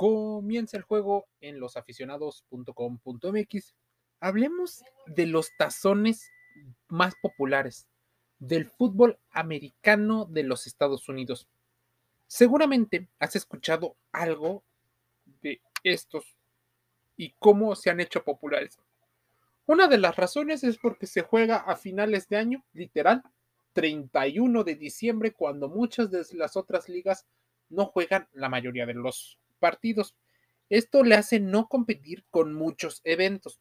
Comienza el juego en losaficionados.com.mx. Hablemos de los tazones más populares del fútbol americano de los Estados Unidos. Seguramente has escuchado algo de estos y cómo se han hecho populares. Una de las razones es porque se juega a finales de año, literal, 31 de diciembre, cuando muchas de las otras ligas no juegan la mayoría de los partidos. Esto le hace no competir con muchos eventos.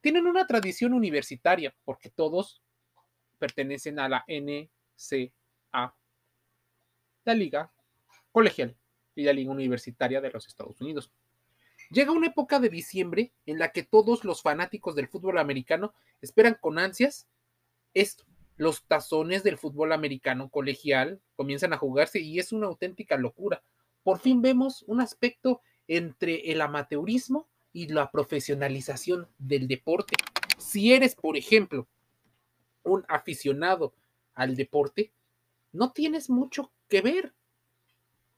Tienen una tradición universitaria, porque todos pertenecen a la NCA, la Liga Colegial y la Liga Universitaria de los Estados Unidos. Llega una época de diciembre en la que todos los fanáticos del fútbol americano esperan con ansias esto. Los tazones del fútbol americano colegial comienzan a jugarse y es una auténtica locura. Por fin vemos un aspecto entre el amateurismo y la profesionalización del deporte. Si eres, por ejemplo, un aficionado al deporte, no tienes mucho que ver.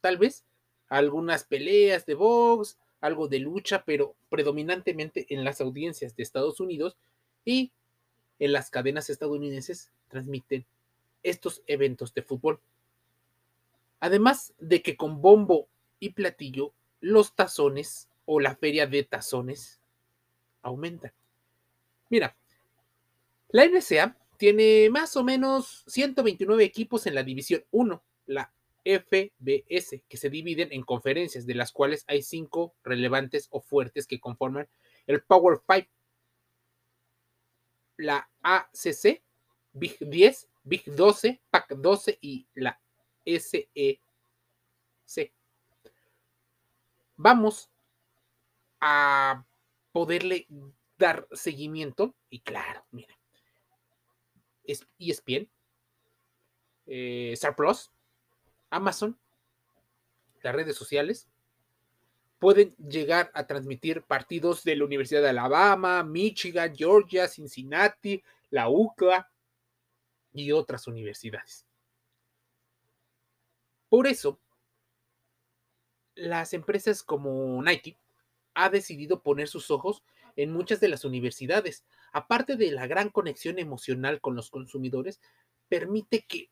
Tal vez algunas peleas de box, algo de lucha, pero predominantemente en las audiencias de Estados Unidos y en las cadenas estadounidenses transmiten estos eventos de fútbol. Además de que con bombo y platillo, los tazones o la feria de tazones aumentan. Mira, la NSA tiene más o menos 129 equipos en la División 1, la FBS, que se dividen en conferencias, de las cuales hay cinco relevantes o fuertes que conforman el Power 5, la ACC, Big 10, Big 12, PAC 12 y la SEC. Vamos a poderle dar seguimiento y claro, miren, ESPN, eh, Star Plus, Amazon, las redes sociales, pueden llegar a transmitir partidos de la Universidad de Alabama, Michigan, Georgia, Cincinnati, la UCLA y otras universidades. Por eso, las empresas como Nike ha decidido poner sus ojos en muchas de las universidades. Aparte de la gran conexión emocional con los consumidores, permite que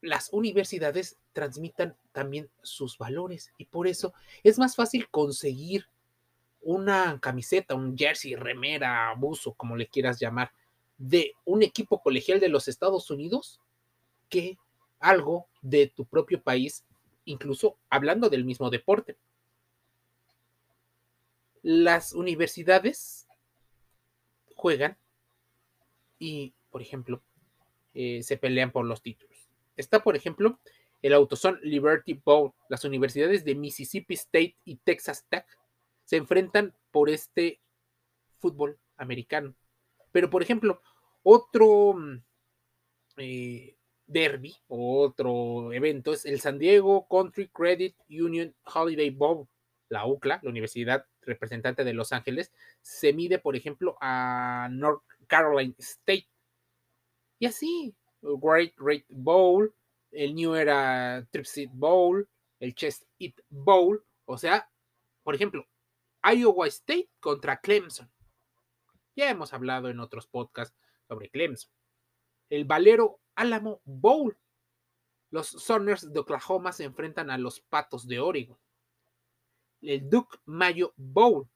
las universidades transmitan también sus valores y por eso es más fácil conseguir una camiseta, un jersey, remera, abuso, como le quieras llamar, de un equipo colegial de los Estados Unidos que algo de tu propio país, incluso hablando del mismo deporte. Las universidades juegan y, por ejemplo, eh, se pelean por los títulos. Está, por ejemplo, el Autoson Liberty Bowl. Las universidades de Mississippi State y Texas Tech se enfrentan por este fútbol americano. Pero, por ejemplo, otro mm, eh, derby o otro evento es el San Diego Country Credit Union Holiday Bowl. La UCLA, la Universidad Representante de Los Ángeles, se mide, por ejemplo, a North Carolina State. Y así, Great Great Bowl, el New Era Tripsit Bowl, el Chest It Bowl, o sea, por ejemplo, Iowa State contra Clemson. Ya hemos hablado en otros podcasts sobre Clemson. El Valero Alamo Bowl. Los Sooners de Oklahoma se enfrentan a los Patos de Oregon. El Duke Mayo Bowl.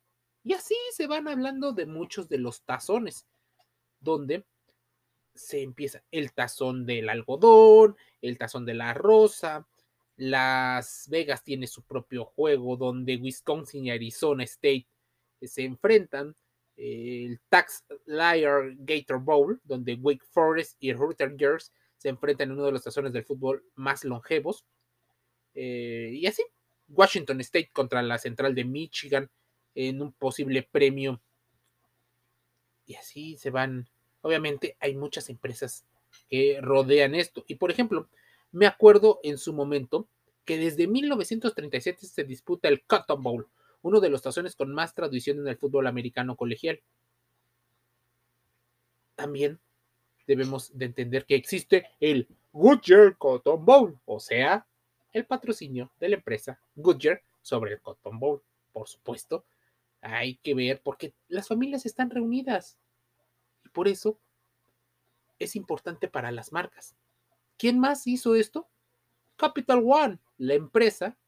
Y así se van hablando de muchos de los tazones, donde se empieza el tazón del algodón, el tazón de la rosa. Las Vegas tiene su propio juego donde Wisconsin y Arizona State se enfrentan. El Tax Liar Gator Bowl, donde Wake Forest y Rutgers se enfrentan en uno de los tazones del fútbol más longevos. Eh, y así, Washington State contra la Central de Michigan en un posible premio. Y así se van Obviamente hay muchas empresas que rodean esto. Y por ejemplo, me acuerdo en su momento que desde 1937 se disputa el Cotton Bowl, uno de los tazones con más tradición en el fútbol americano colegial. También debemos de entender que existe el Goodyear Cotton Bowl, o sea, el patrocinio de la empresa Goodyear sobre el Cotton Bowl. por supuesto, hay que ver porque las familias están reunidas. Y por eso es importante para las marcas. ¿Quién más hizo esto? Capital One, la empresa,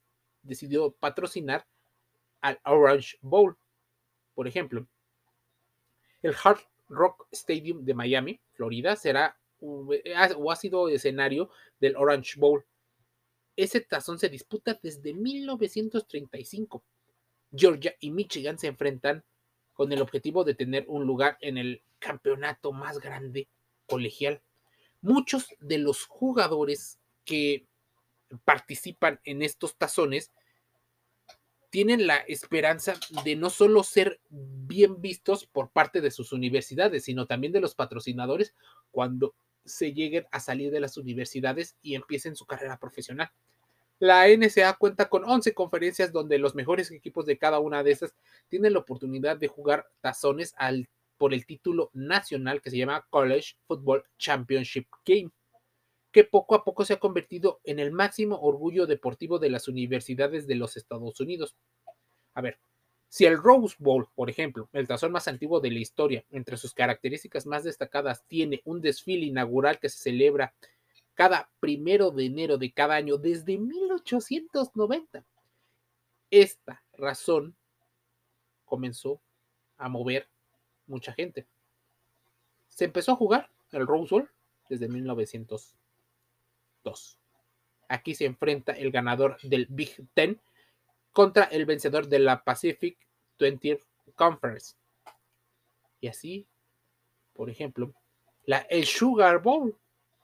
decidió patrocinar al Orange Bowl. Por ejemplo, el Hard Rock Stadium de Miami, Florida, será o ha sido escenario del Orange Bowl. Ese tazón se disputa desde 1935. Georgia y Michigan se enfrentan con el objetivo de tener un lugar en el campeonato más grande colegial. Muchos de los jugadores que participan en estos tazones tienen la esperanza de no solo ser bien vistos por parte de sus universidades, sino también de los patrocinadores cuando se lleguen a salir de las universidades y empiecen su carrera profesional. La NSA cuenta con 11 conferencias donde los mejores equipos de cada una de esas tienen la oportunidad de jugar tazones al, por el título nacional que se llama College Football Championship Game, que poco a poco se ha convertido en el máximo orgullo deportivo de las universidades de los Estados Unidos. A ver, si el Rose Bowl, por ejemplo, el tazón más antiguo de la historia, entre sus características más destacadas, tiene un desfile inaugural que se celebra cada primero de enero de cada año desde 1890. Esta razón comenzó a mover mucha gente. Se empezó a jugar el Rose Bowl desde 1902. Aquí se enfrenta el ganador del Big Ten contra el vencedor de la Pacific 20 Conference. Y así, por ejemplo, el Sugar Bowl.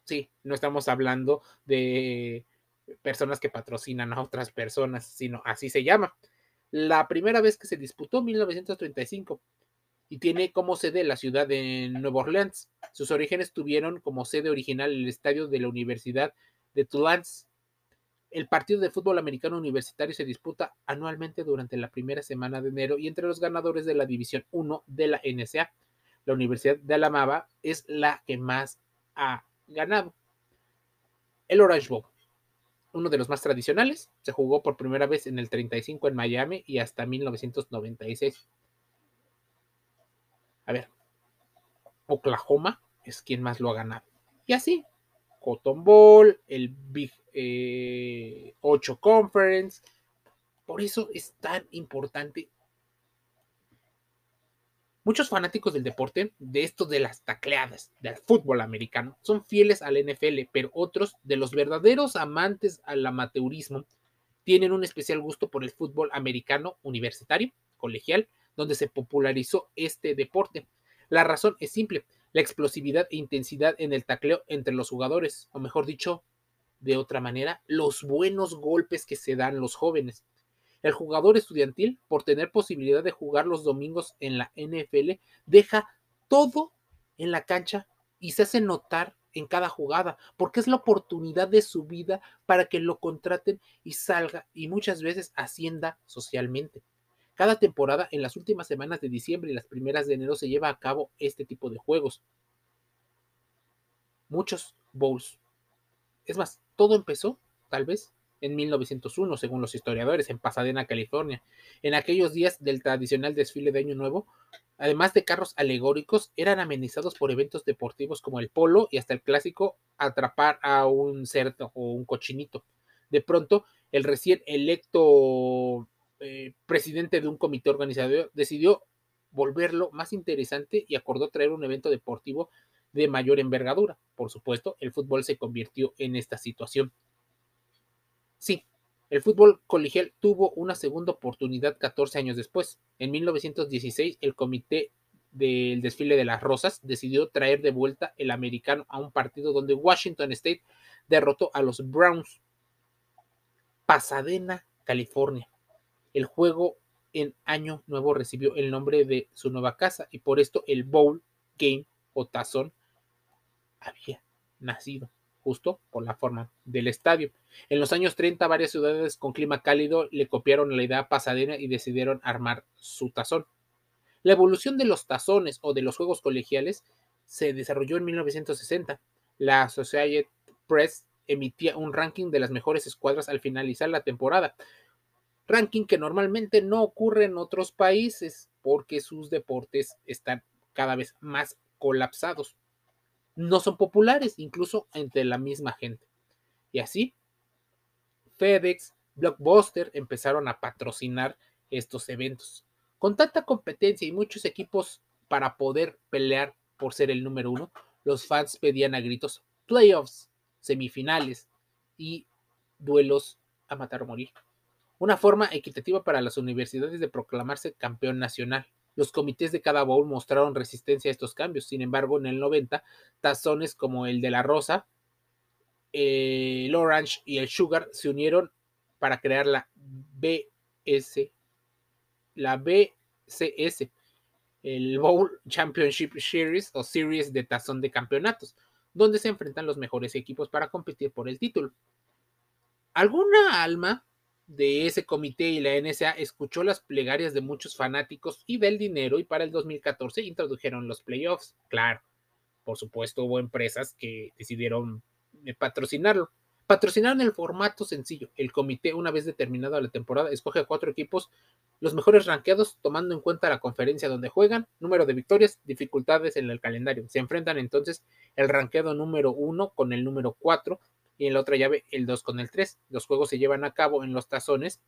Sí, no estamos hablando de personas que patrocinan a otras personas, sino así se llama. La primera vez que se disputó, 1935, y tiene como sede la ciudad de Nueva Orleans. Sus orígenes tuvieron como sede original el estadio de la Universidad de Tulane el partido de fútbol americano universitario se disputa anualmente durante la primera semana de enero y entre los ganadores de la División 1 de la NSA, la Universidad de Alabama es la que más ha ganado. El Orange Bowl, uno de los más tradicionales, se jugó por primera vez en el 35 en Miami y hasta 1996. A ver, Oklahoma es quien más lo ha ganado. Y así, Cotton Bowl, el Big 8 eh, Conference. Por eso es tan importante. Muchos fanáticos del deporte, de esto de las tacleadas, del fútbol americano, son fieles al NFL, pero otros, de los verdaderos amantes al amateurismo, tienen un especial gusto por el fútbol americano universitario, colegial, donde se popularizó este deporte. La razón es simple, la explosividad e intensidad en el tacleo entre los jugadores, o mejor dicho, de otra manera, los buenos golpes que se dan los jóvenes. El jugador estudiantil, por tener posibilidad de jugar los domingos en la NFL, deja todo en la cancha y se hace notar en cada jugada, porque es la oportunidad de su vida para que lo contraten y salga y muchas veces ascienda socialmente. Cada temporada, en las últimas semanas de diciembre y las primeras de enero, se lleva a cabo este tipo de juegos. Muchos bowls. Es más, todo empezó, tal vez, en 1901, según los historiadores, en Pasadena, California. En aquellos días del tradicional desfile de Año Nuevo, además de carros alegóricos, eran amenizados por eventos deportivos como el polo y hasta el clásico atrapar a un cerdo o un cochinito. De pronto, el recién electo eh, presidente de un comité organizador, decidió volverlo más interesante y acordó traer un evento deportivo de mayor envergadura. Por supuesto, el fútbol se convirtió en esta situación. Sí, el fútbol colegial tuvo una segunda oportunidad 14 años después. En 1916, el comité del desfile de las rosas decidió traer de vuelta el americano a un partido donde Washington State derrotó a los Browns. Pasadena, California. El juego en Año Nuevo recibió el nombre de su nueva casa y por esto el Bowl Game o tazón había nacido justo por la forma del estadio. En los años 30 varias ciudades con clima cálido le copiaron la idea Pasadena y decidieron armar su tazón. La evolución de los tazones o de los juegos colegiales se desarrolló en 1960. La Associated Press emitía un ranking de las mejores escuadras al finalizar la temporada. Ranking que normalmente no ocurre en otros países porque sus deportes están cada vez más colapsados. No son populares incluso entre la misma gente. Y así, FedEx, Blockbuster empezaron a patrocinar estos eventos. Con tanta competencia y muchos equipos para poder pelear por ser el número uno, los fans pedían a gritos playoffs, semifinales y duelos a matar o morir. Una forma equitativa para las universidades de proclamarse campeón nacional. Los comités de cada bowl mostraron resistencia a estos cambios. Sin embargo, en el 90, tazones como el de la Rosa, el Orange y el Sugar se unieron para crear la BS, la BCS, el Bowl Championship Series o Series de tazón de campeonatos, donde se enfrentan los mejores equipos para competir por el título. Alguna alma de ese comité y la NSA escuchó las plegarias de muchos fanáticos y del dinero y para el 2014 introdujeron los playoffs. Claro, por supuesto hubo empresas que decidieron eh, patrocinarlo. Patrocinaron el formato sencillo. El comité, una vez determinada la temporada, escoge a cuatro equipos, los mejores ranqueados, tomando en cuenta la conferencia donde juegan, número de victorias, dificultades en el calendario. Se enfrentan entonces el ranqueado número uno con el número cuatro y en la otra llave el 2 con el 3. Los juegos se llevan a cabo en los tazones.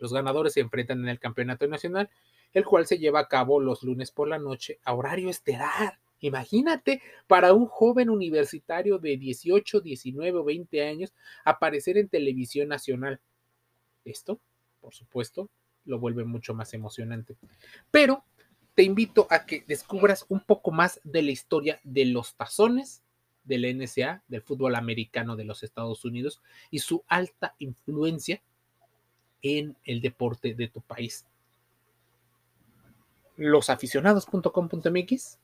Los ganadores se enfrentan en el campeonato nacional, el cual se lleva a cabo los lunes por la noche a horario estelar. Imagínate para un joven universitario de 18, 19 o 20 años aparecer en televisión nacional. Esto, por supuesto, lo vuelve mucho más emocionante. Pero te invito a que descubras un poco más de la historia de los tazones del NSA, del fútbol americano de los Estados Unidos, y su alta influencia en el deporte de tu país. Losaficionados.com.mx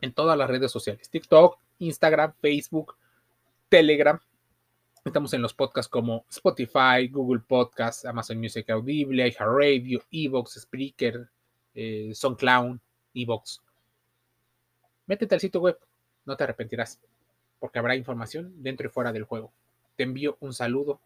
en todas las redes sociales, TikTok, Instagram, Facebook, Telegram. Estamos en los podcasts como Spotify, Google Podcasts, Amazon Music Audible, iHeartRadio, Evox, Spreaker, eh, SoundCloud, Evox. Métete al sitio web, no te arrepentirás, porque habrá información dentro y fuera del juego. Te envío un saludo